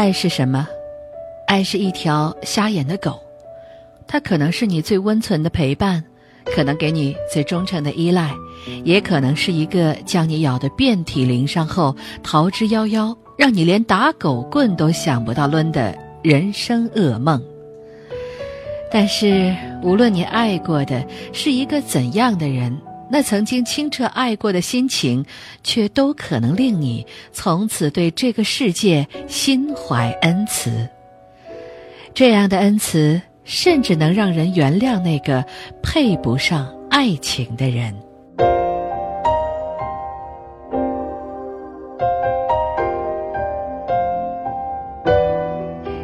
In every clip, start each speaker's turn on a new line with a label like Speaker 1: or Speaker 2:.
Speaker 1: 爱是什么？爱是一条瞎眼的狗，它可能是你最温存的陪伴，可能给你最忠诚的依赖，也可能是一个将你咬得遍体鳞伤后逃之夭夭，让你连打狗棍都想不到抡的人生噩梦。但是，无论你爱过的是一个怎样的人，那曾经清澈爱过的心情，却都可能令你从此对这个世界心怀恩慈。这样的恩慈，甚至能让人原谅那个配不上爱情的人。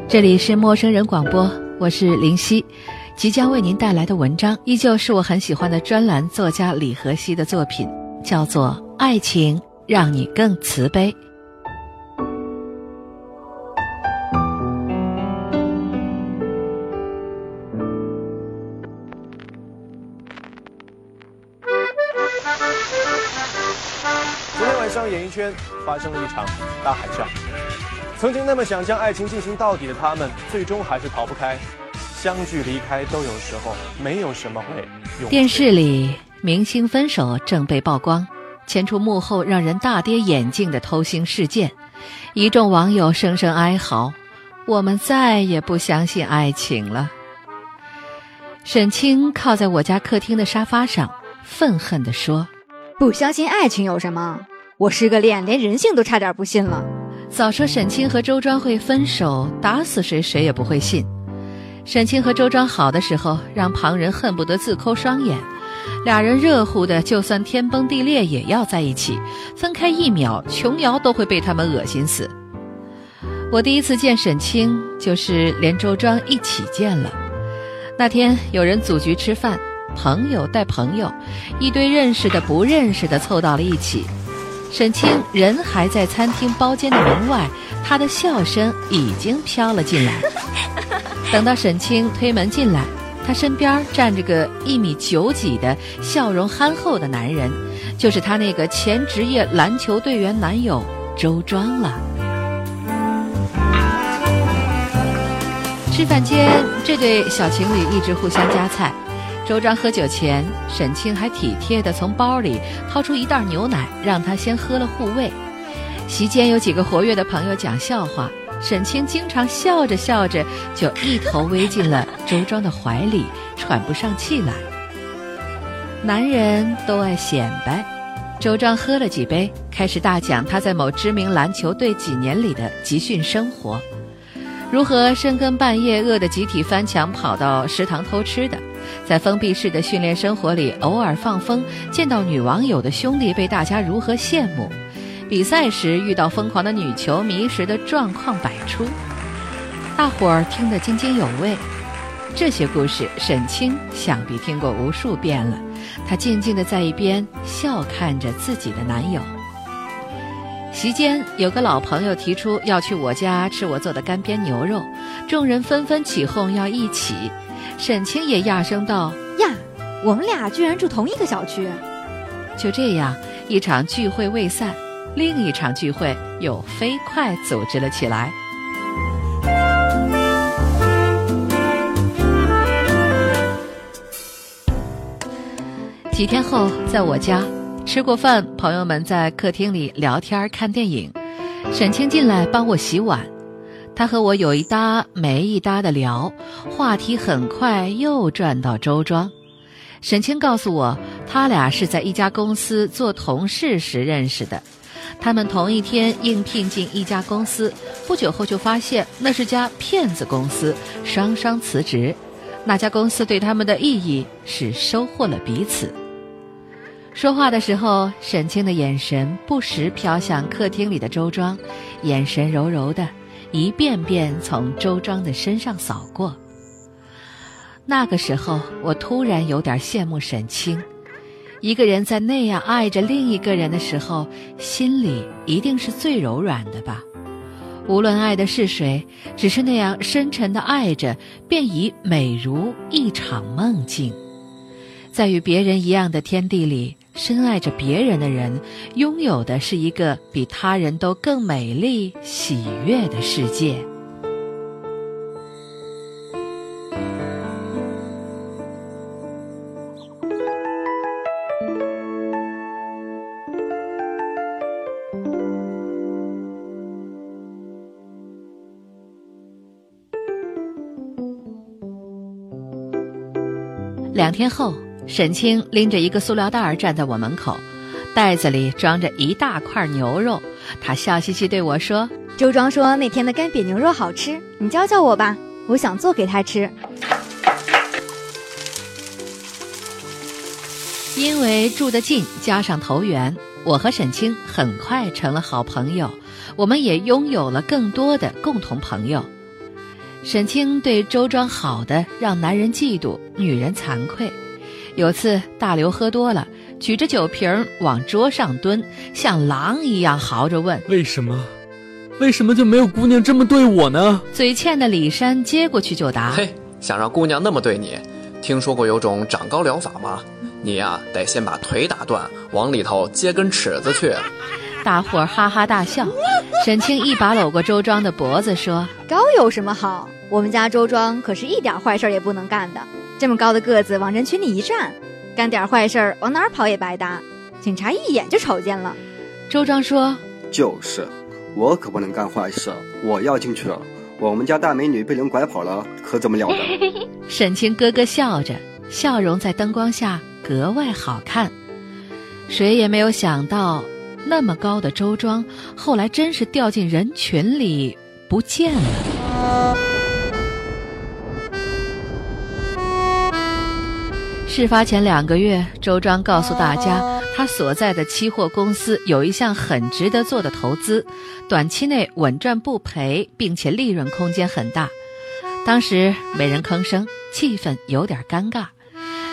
Speaker 1: 这里是陌生人广播，我是林夕，即将为您带来的文章，依旧是我很喜欢的专栏作家李和熙的作品，叫做《爱情让你更慈悲》。
Speaker 2: 昨天晚上演艺圈发生了一场大海啸，曾经那么想将爱情进行到底的他们，最终还是逃不开。相聚离开都有时候，没有什么会。
Speaker 1: 电视里明星分手正被曝光，牵出幕后让人大跌眼镜的偷腥事件，一众网友声声哀嚎：“我们再也不相信爱情了。”沈清靠在我家客厅的沙发上，愤恨地说：“
Speaker 3: 不相信爱情有什么？”我失个恋，连人性都差点不信了。
Speaker 1: 早说沈清和周庄会分手，打死谁谁也不会信。沈清和周庄好的时候，让旁人恨不得自抠双眼。俩人热乎的，就算天崩地裂也要在一起。分开一秒，琼瑶都会被他们恶心死。我第一次见沈清，就是连周庄一起见了。那天有人组局吃饭，朋友带朋友，一堆认识的、不认识的凑到了一起。沈清人还在餐厅包间的门外，他的笑声已经飘了进来。等到沈清推门进来，他身边站着个一米九几的笑容憨厚的男人，就是他那个前职业篮球队员男友周庄了。吃饭间，这对小情侣一直互相夹菜。周庄喝酒前，沈清还体贴地从包里掏出一袋牛奶，让他先喝了护胃。席间有几个活跃的朋友讲笑话，沈清经常笑着笑着就一头偎进了周庄的怀里，喘不上气来。男人都爱显摆，周庄喝了几杯，开始大讲他在某知名篮球队几年里的集训生活，如何深更半夜饿得集体翻墙跑到食堂偷吃的。在封闭式的训练生活里，偶尔放风，见到女网友的兄弟被大家如何羡慕；比赛时遇到疯狂的女球迷时的状况百出，大伙儿听得津津有味。这些故事，沈清想必听过无数遍了。她静静地在一边笑看着自己的男友。席间，有个老朋友提出要去我家吃我做的干煸牛肉，众人纷纷起哄要一起。沈清也讶声道：“
Speaker 3: 呀，我们俩居然住同一个小区。”
Speaker 1: 就这样，一场聚会未散，另一场聚会又飞快组织了起来。几天后，在我家吃过饭，朋友们在客厅里聊天看电影，沈清进来帮我洗碗。他和我有一搭没一搭的聊，话题很快又转到周庄。沈清告诉我，他俩是在一家公司做同事时认识的。他们同一天应聘进一家公司，不久后就发现那是家骗子公司，双双辞职。那家公司对他们的意义是收获了彼此。说话的时候，沈清的眼神不时飘向客厅里的周庄，眼神柔柔的。一遍遍从周庄的身上扫过。那个时候，我突然有点羡慕沈清。一个人在那样爱着另一个人的时候，心里一定是最柔软的吧？无论爱的是谁，只是那样深沉的爱着，便已美如一场梦境。在与别人一样的天地里，深爱着别人的人，拥有的是一个比他人都更美丽、喜悦的世界。两天后，沈清拎着一个塑料袋儿站在我门口，袋子里装着一大块牛肉。他笑嘻嘻对我说：“
Speaker 3: 周庄说那天的干煸牛肉好吃，你教教我吧，我想做给他吃。”
Speaker 1: 因为住得近，加上投缘，我和沈清很快成了好朋友。我们也拥有了更多的共同朋友。沈清对周庄好的让男人嫉妒，女人惭愧。有次大刘喝多了，举着酒瓶往桌上蹲，像狼一样嚎着问：“
Speaker 4: 为什么？为什么就没有姑娘这么对我呢？”
Speaker 1: 嘴欠的李山接过去就答：“
Speaker 5: 嘿，想让姑娘那么对你，听说过有种长高疗法吗？你呀，得先把腿打断，往里头接根尺子去。”
Speaker 1: 大伙儿哈哈大笑。沈清一把搂过周庄的脖子说：“
Speaker 3: 高有什么好？”我们家周庄可是一点坏事也不能干的，这么高的个子往人群里一站，干点坏事往哪儿跑也白搭，警察一眼就瞅见了。
Speaker 1: 周庄说：“
Speaker 6: 就是，我可不能干坏事，我要进去了。我们家大美女被人拐跑了，可怎么了得？”
Speaker 1: 沈清咯咯笑着，笑容在灯光下格外好看。谁也没有想到，那么高的周庄后来真是掉进人群里不见了。事发前两个月，周庄告诉大家，他所在的期货公司有一项很值得做的投资，短期内稳赚不赔，并且利润空间很大。当时没人吭声，气氛有点尴尬。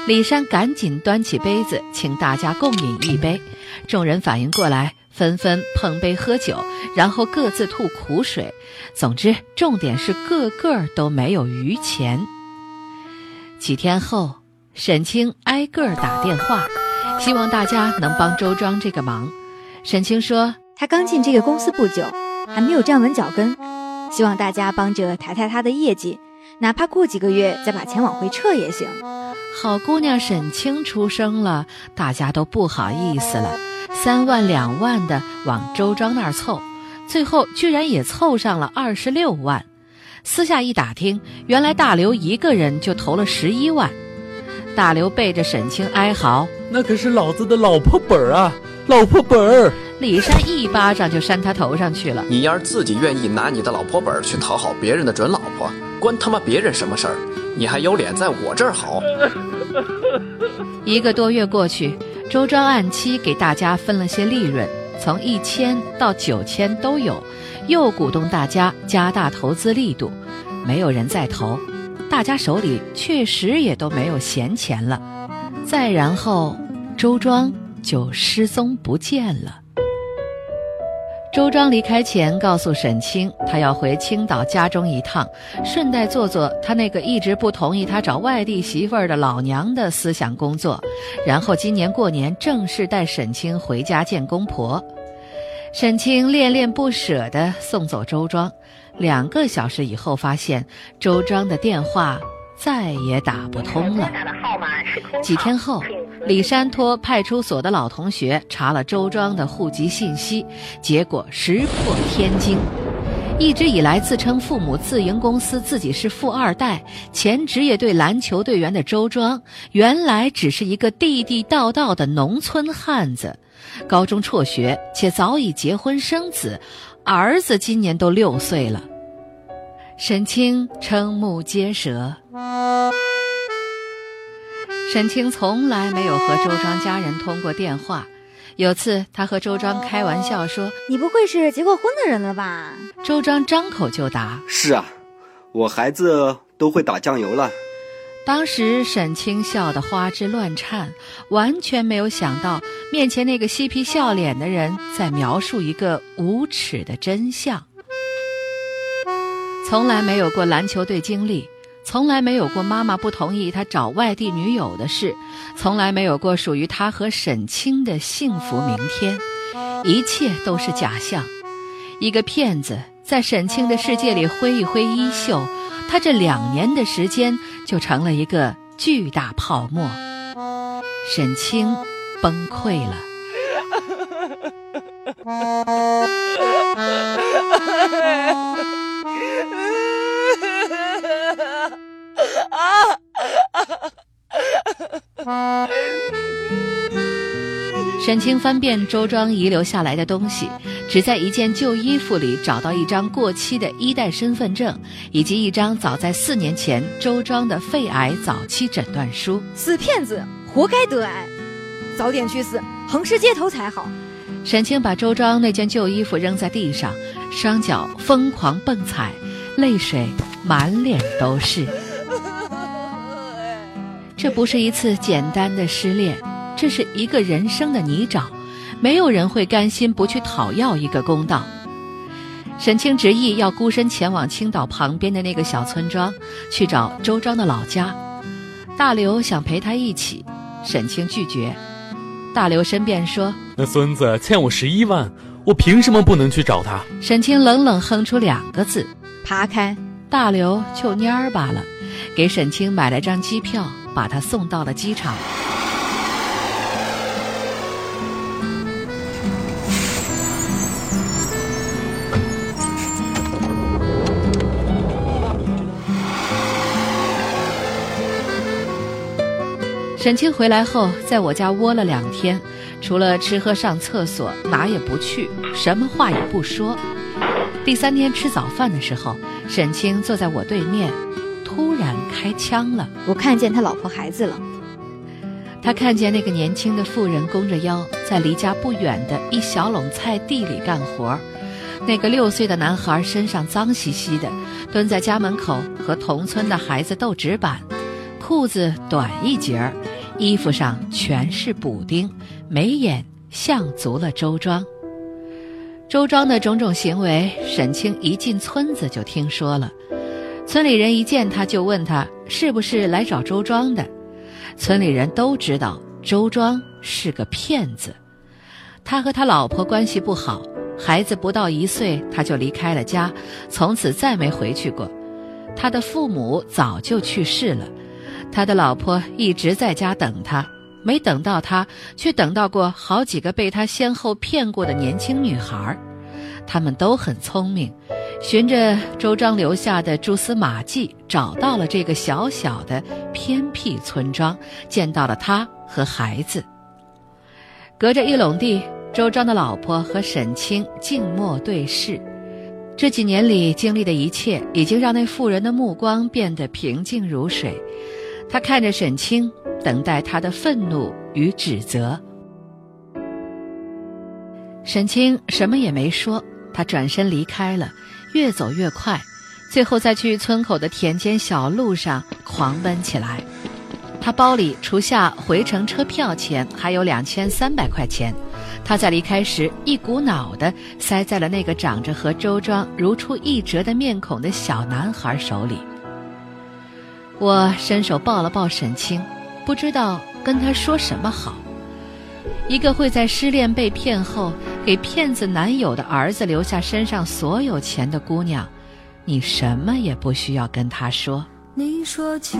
Speaker 1: 李山赶紧端起杯子，请大家共饮一杯。众人反应过来，纷纷碰杯喝酒，然后各自吐苦水。总之，重点是个个都没有余钱。几天后。沈清挨个儿打电话，希望大家能帮周庄这个忙。沈清说：“
Speaker 3: 他刚进这个公司不久，还没有站稳脚跟，希望大家帮着抬抬他的业绩，哪怕过几个月再把钱往回撤也行。”
Speaker 1: 好姑娘沈清出生了，大家都不好意思了，三万两万的往周庄那儿凑，最后居然也凑上了二十六万。私下一打听，原来大刘一个人就投了十一万。大刘背着沈清哀嚎：“
Speaker 4: 那可是老子的老婆本儿啊，老婆本儿！”
Speaker 1: 李山一巴掌就扇他头上去了。
Speaker 5: 你要是自己愿意拿你的老婆本儿去讨好别人的准老婆，关他妈别人什么事儿？你还有脸在我这儿嚎？
Speaker 1: 一个多月过去，周庄按期给大家分了些利润，从一千到九千都有，又鼓动大家加大投资力度，没有人再投。大家手里确实也都没有闲钱了，再然后，周庄就失踪不见了。周庄离开前告诉沈清，他要回青岛家中一趟，顺带做做他那个一直不同意他找外地媳妇儿的老娘的思想工作，然后今年过年正式带沈清回家见公婆。沈清恋恋不舍地送走周庄。两个小时以后，发现周庄的电话再也打不通了。几天后，李山托派出所的老同学查了周庄的户籍信息，结果石破天惊：一直以来自称父母自营公司、自己是富二代、前职业队篮球队员的周庄，原来只是一个地地道道的农村汉子，高中辍学，且早已结婚生子。儿子今年都六岁了，沈清瞠目结舌。沈清从来没有和周庄家人通过电话。有次，他和周庄开玩笑说：“
Speaker 3: 你不会是结过婚的人了吧？”
Speaker 1: 周庄张口就答：“
Speaker 6: 是啊，我孩子都会打酱油了。”
Speaker 1: 当时沈清笑得花枝乱颤，完全没有想到面前那个嬉皮笑脸的人在描述一个无耻的真相。从来没有过篮球队经历，从。来没有过妈妈不同意他找外地女友的事，从来没有过属于他和沈清的幸福明天，一切都是假象。一个骗子在沈清的世界里挥一挥衣袖，他这两年的时间就成了一个巨大泡沫。沈清崩溃了。沈清翻遍周庄遗留下来的东西，只在一件旧衣服里找到一张过期的一代身份证，以及一张早在四年前周庄的肺癌早期诊断书。
Speaker 3: 死骗子，活该得癌，早点去死，横尸街头才好。
Speaker 1: 沈清把周庄那件旧衣服扔在地上，双脚疯狂蹦踩，泪水满脸都是。这不是一次简单的失恋。这是一个人生的泥沼，没有人会甘心不去讨要一个公道。沈清执意要孤身前往青岛旁边的那个小村庄，去找周庄的老家。大刘想陪他一起，沈清拒绝。大刘申辩说：“
Speaker 4: 那孙子欠我十一万，我凭什么不能去找他？”
Speaker 1: 沈清冷冷哼出两个字：“
Speaker 3: 爬开。”
Speaker 1: 大刘就蔫儿罢了，给沈清买了张机票，把他送到了机场。沈清回来后，在我家窝了两天，除了吃喝上厕所，哪也不去，什么话也不说。第三天吃早饭的时候，沈清坐在我对面，突然开枪了。
Speaker 3: 我看见他老婆孩子了。
Speaker 1: 他看见那个年轻的妇人弓着腰，在离家不远的一小垄菜地里干活那个六岁的男孩身上脏兮兮的，蹲在家门口和同村的孩子斗纸板，裤子短一截儿。衣服上全是补丁，眉眼像足了周庄。周庄的种种行为，沈清一进村子就听说了。村里人一见他就问他是不是来找周庄的。村里人都知道周庄是个骗子。他和他老婆关系不好，孩子不到一岁他就离开了家，从此再没回去过。他的父母早就去世了。他的老婆一直在家等他，没等到他，却等到过好几个被他先后骗过的年轻女孩他们都很聪明，循着周庄留下的蛛丝马迹，找到了这个小小的偏僻村庄，见到了他和孩子。隔着一垄地，周庄的老婆和沈清静默对视。这几年里经历的一切，已经让那妇人的目光变得平静如水。他看着沈清，等待他的愤怒与指责。沈清什么也没说，他转身离开了，越走越快，最后在去村口的田间小路上狂奔起来。他包里除下回程车票钱，还有两千三百块钱。他在离开时，一股脑的塞在了那个长着和周庄如出一辙的面孔的小男孩手里。我伸手抱了抱沈清，不知道跟他说什么好。一个会在失恋被骗后给骗子男友的儿子留下身上所有钱的姑娘，你什么也不需要跟他说。
Speaker 7: 你说起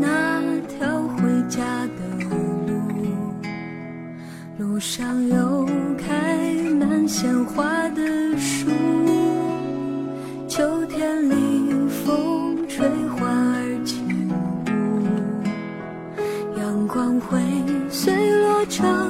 Speaker 7: 那条回家的路，路上有开满鲜花的树，落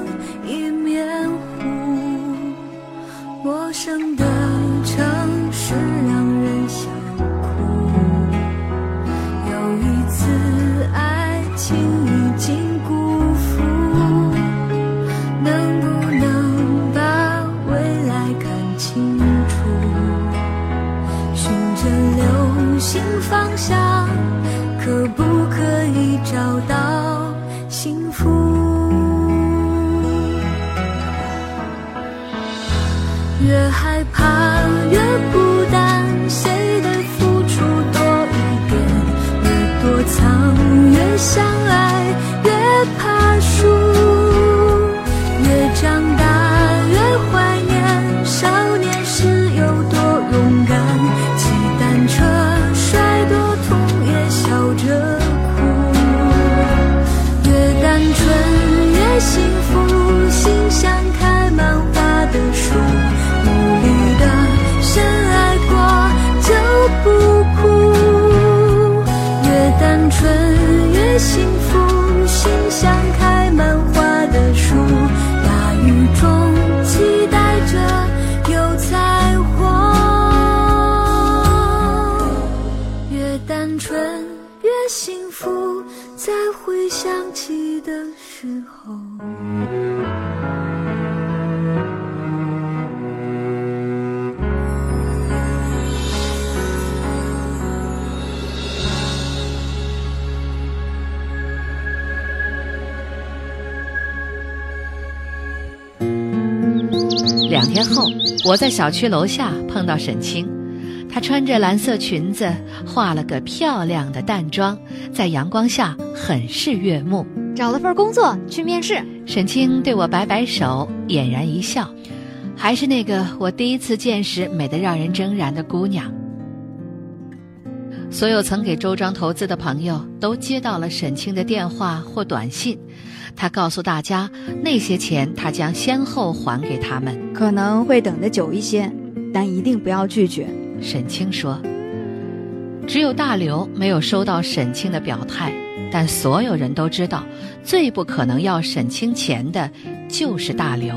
Speaker 1: 我在小区楼下碰到沈清，她穿着蓝色裙子，化了个漂亮的淡妆，在阳光下很是悦目。
Speaker 3: 找了份工作去面试，
Speaker 1: 沈清对我摆摆手，俨然一笑，还是那个我第一次见时美得让人怔然的姑娘。所有曾给周庄投资的朋友都接到了沈清的电话或短信。他告诉大家，那些钱他将先后还给他们，
Speaker 3: 可能会等得久一些，但一定不要拒绝。
Speaker 1: 沈清说：“只有大刘没有收到沈清的表态，但所有人都知道，最不可能要沈清钱的就是大刘。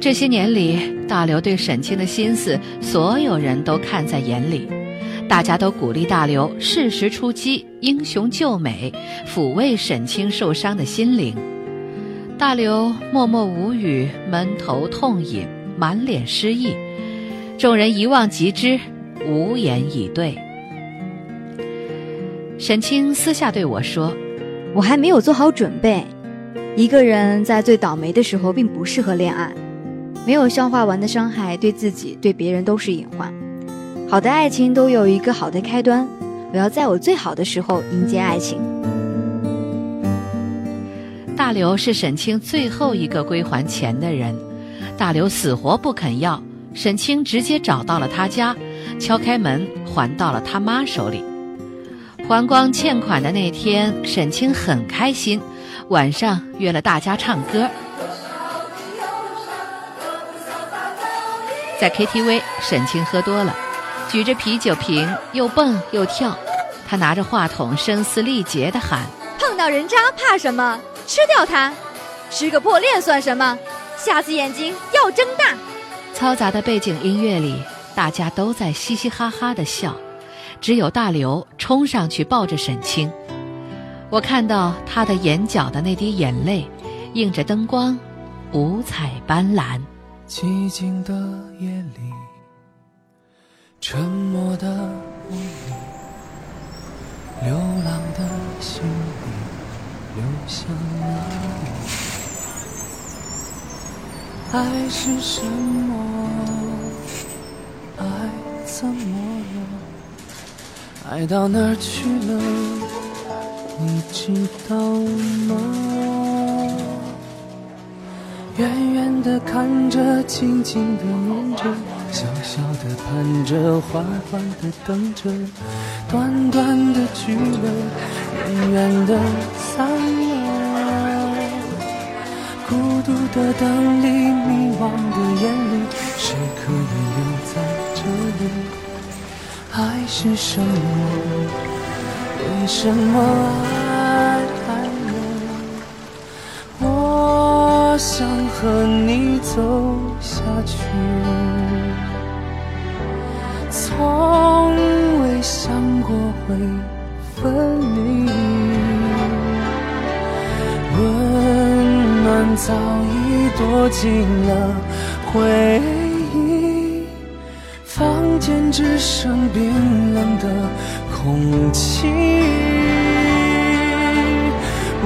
Speaker 1: 这些年里，大刘对沈清的心思，所有人都看在眼里。”大家都鼓励大刘适时出击，英雄救美，抚慰沈清受伤的心灵。大刘默默无语，闷头痛饮，满脸失意。众人一望即知，无言以对。沈清私下对我说：“
Speaker 3: 我还没有做好准备。一个人在最倒霉的时候，并不适合恋爱。没有消化完的伤害，对自己、对别人都是隐患。”好的爱情都有一个好的开端，我要在我最好的时候迎接爱情。
Speaker 1: 大刘是沈清最后一个归还钱的人，大刘死活不肯要，沈清直接找到了他家，敲开门还到了他妈手里。还光欠款的那天，沈清很开心，晚上约了大家唱歌，在 KTV，沈清喝多了。举着啤酒瓶又蹦又跳，他拿着话筒声嘶力竭地喊：“
Speaker 3: 碰到人渣怕什么？吃掉它！吃个破链算什么？下次眼睛要睁大！”
Speaker 1: 嘈杂的背景音乐里，大家都在嘻嘻哈哈地笑，只有大刘冲上去抱着沈清。我看到他的眼角的那滴眼泪，映着灯光，五彩斑斓。
Speaker 8: 寂静的夜里。沉默的梦里，流浪的心里，流向哪里？爱是什么？爱怎么了？爱到哪儿去了？你知道吗？远远的看着，静静的念着。小小的盼着，缓缓的等着，短短的聚了，远远的散了。孤独的灯里，迷惘的眼里，谁可以留在这里？爱是什么？为什么爱想和你走下去。从未想过会分离，温暖早已躲进了回忆，房间只剩冰冷的空气。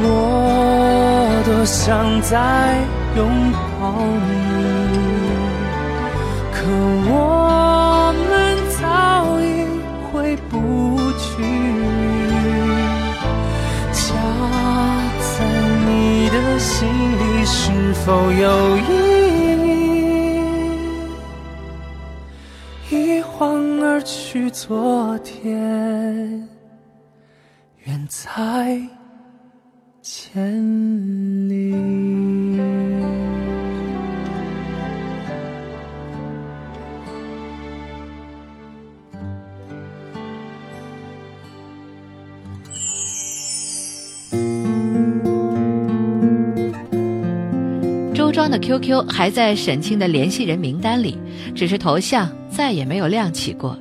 Speaker 8: 我多想再拥抱你可我们早已回不去。家在你的心里是否有意义一晃而去昨天远在千里
Speaker 1: 的 QQ 还在沈清的联系人名单里，只是头像再也没有亮起过。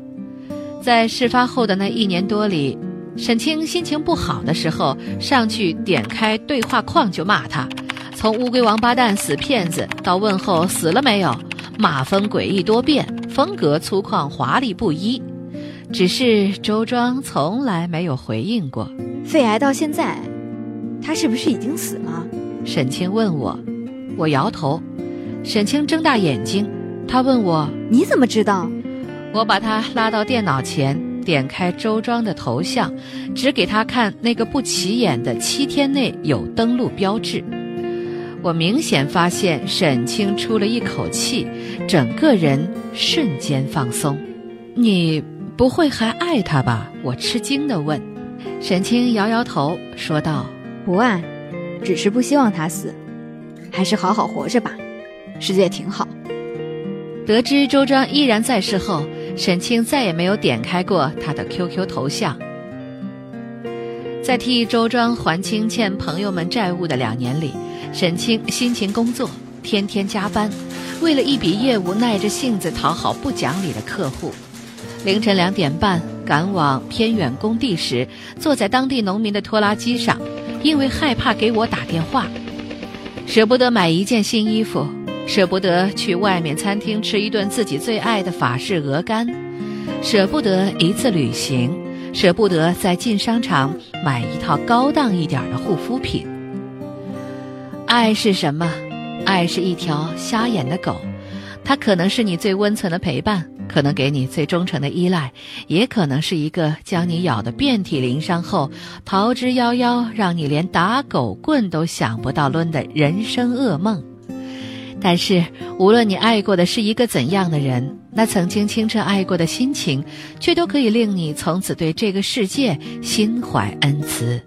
Speaker 1: 在事发后的那一年多里，沈清心情不好的时候，上去点开对话框就骂他，从“乌龟王八蛋”“死骗子”到问候“死了没有”，骂风诡异多变，风格粗犷华丽不一。只是周庄从来没有回应过。
Speaker 3: 肺癌到现在，他是不是已经死了？
Speaker 1: 沈清问我，我摇头。沈清睁大眼睛，他问我：“
Speaker 3: 你怎么知道？”
Speaker 1: 我把他拉到电脑前，点开周庄的头像，只给他看那个不起眼的七天内有登录标志。我明显发现沈清出了一口气，整个人瞬间放松。你不会还爱他吧？我吃惊地问。沈清摇摇头，说道：“
Speaker 3: 不爱，只是不希望他死，还是好好活着吧，世界挺好。”
Speaker 1: 得知周庄依然在世后。沈清再也没有点开过他的 QQ 头像。在替周庄还清欠朋友们债务的两年里，沈清辛勤工作，天天加班，为了一笔业务耐着性子讨好不讲理的客户。凌晨两点半赶往偏远工地时，坐在当地农民的拖拉机上，因为害怕给我打电话，舍不得买一件新衣服。舍不得去外面餐厅吃一顿自己最爱的法式鹅肝，舍不得一次旅行，舍不得在进商场买一套高档一点的护肤品。爱是什么？爱是一条瞎眼的狗，它可能是你最温存的陪伴，可能给你最忠诚的依赖，也可能是一个将你咬得遍体鳞伤后逃之夭夭，让你连打狗棍都想不到抡的人生噩梦。但是，无论你爱过的是一个怎样的人，那曾经清澈爱过的心情，却都可以令你从此对这个世界心怀恩慈。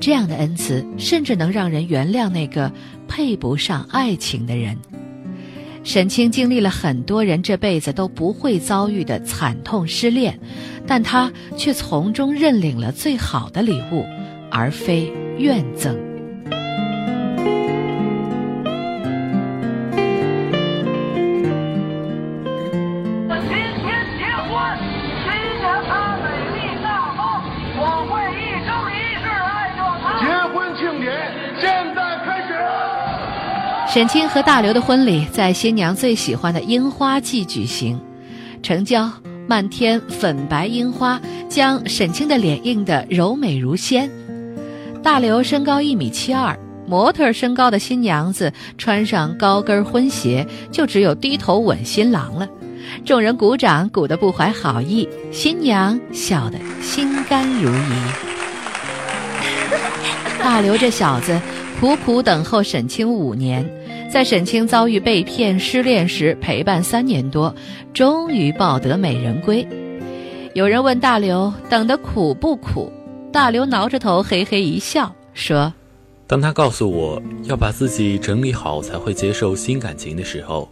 Speaker 1: 这样的恩慈，甚至能让人原谅那个配不上爱情的人。沈清经历了很多人这辈子都不会遭遇的惨痛失恋，但他却从中认领了最好的礼物，而非怨憎。沈清和大刘的婚礼在新娘最喜欢的樱花季举行，成交，漫天粉白樱花将沈清的脸映得柔美如仙。大刘身高一米七二，模特身高的新娘子穿上高跟婚鞋，就只有低头吻新郎了。众人鼓掌，鼓得不怀好意，新娘笑得心甘如饴。大刘这小子苦苦等候沈清五年。在沈清遭遇被骗、失恋时陪伴三年多，终于抱得美人归。有人问大刘等得苦不苦？大刘挠着头嘿嘿一笑，说：“
Speaker 9: 当他告诉我要把自己整理好才会接受新感情的时候，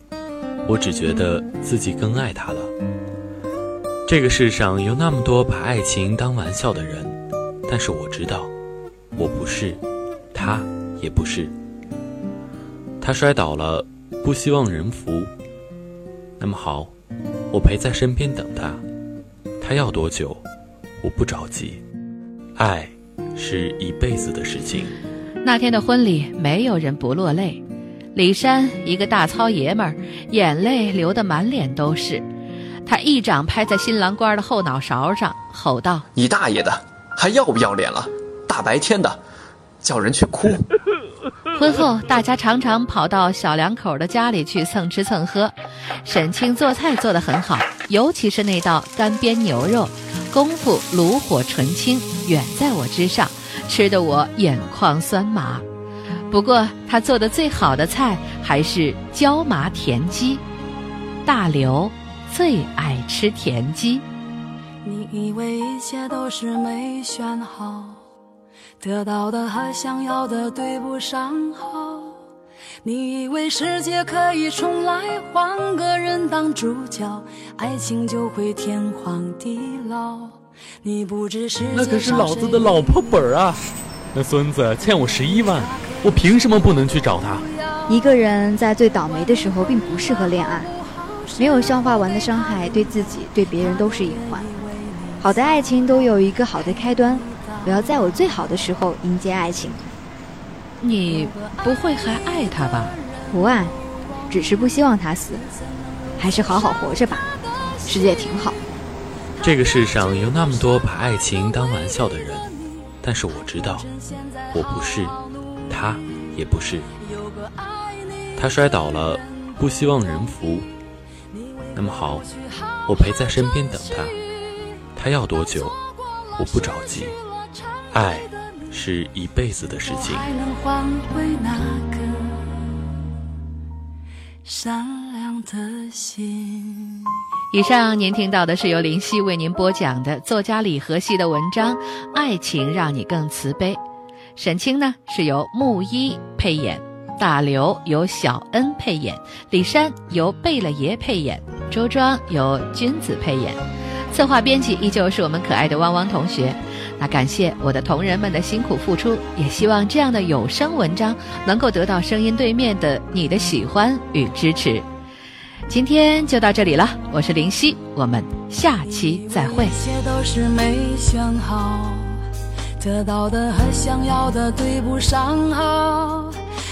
Speaker 9: 我只觉得自己更爱他了。这个世上有那么多把爱情当玩笑的人，但是我知道，我不是，他也不是。”他摔倒了，不希望人扶。那么好，我陪在身边等他。他要多久，我不着急。爱是一辈子的事情。
Speaker 1: 那天的婚礼，没有人不落泪。李山一个大糙爷们儿，眼泪流得满脸都是。他一掌拍在新郎官的后脑勺上，吼道：“
Speaker 5: 你大爷的，还要不要脸了？大白天的，叫人去哭！”
Speaker 1: 婚后，大家常常跑到小两口的家里去蹭吃蹭喝。沈清做菜做得很好，尤其是那道干煸牛肉，功夫炉火纯青，远在我之上，吃得我眼眶酸麻。不过，他做的最好的菜还是椒麻田鸡。大刘最爱吃田鸡。
Speaker 10: 你以为一切都是没选好。得到的和想要的对不上号，你以为世界可以重来，换个人当主角，爱情就会天荒地老。你不知世
Speaker 4: 那可是老子的老婆本啊！那孙子欠我十一万，我凭什么不能去找他？
Speaker 3: 一个人在最倒霉的时候，并不适合恋爱。没有消化完的伤害，对自己对别人都是隐患。好的爱情都有一个好的开端，我要在我最好的时候迎接爱情。
Speaker 1: 你不会还爱他吧？
Speaker 3: 不爱，只是不希望他死，还是好好活着吧，世界挺好。
Speaker 9: 这个世上有那么多把爱情当玩笑的人，但是我知道，我不是，他也不是。他摔倒了，不希望人扶。那么好，我陪在身边等他。他要多久，我不着急。爱是一辈子的事情。
Speaker 10: 善良的心。
Speaker 1: 以上您听到的是由林夕为您播讲的作家李和熙的文章《爱情让你更慈悲》，沈清呢是由木一配演，大刘由小恩配演，李珊由贝勒爷配演，周庄由君子配演，策划编辑依旧是我们可爱的汪汪同学。那感谢我的同仁们的辛苦付出，也希望这样的有声文章能够得到声音对面的你的喜欢与支持。今天就到这里了，我是林夕，我们下期再会。
Speaker 10: 一切都是没选好，得到的和想要的对不上号。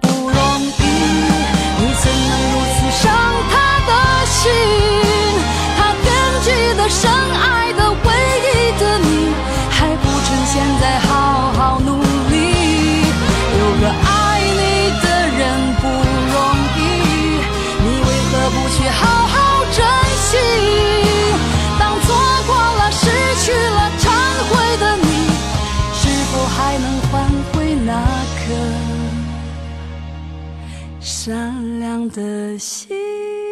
Speaker 10: 不容的心？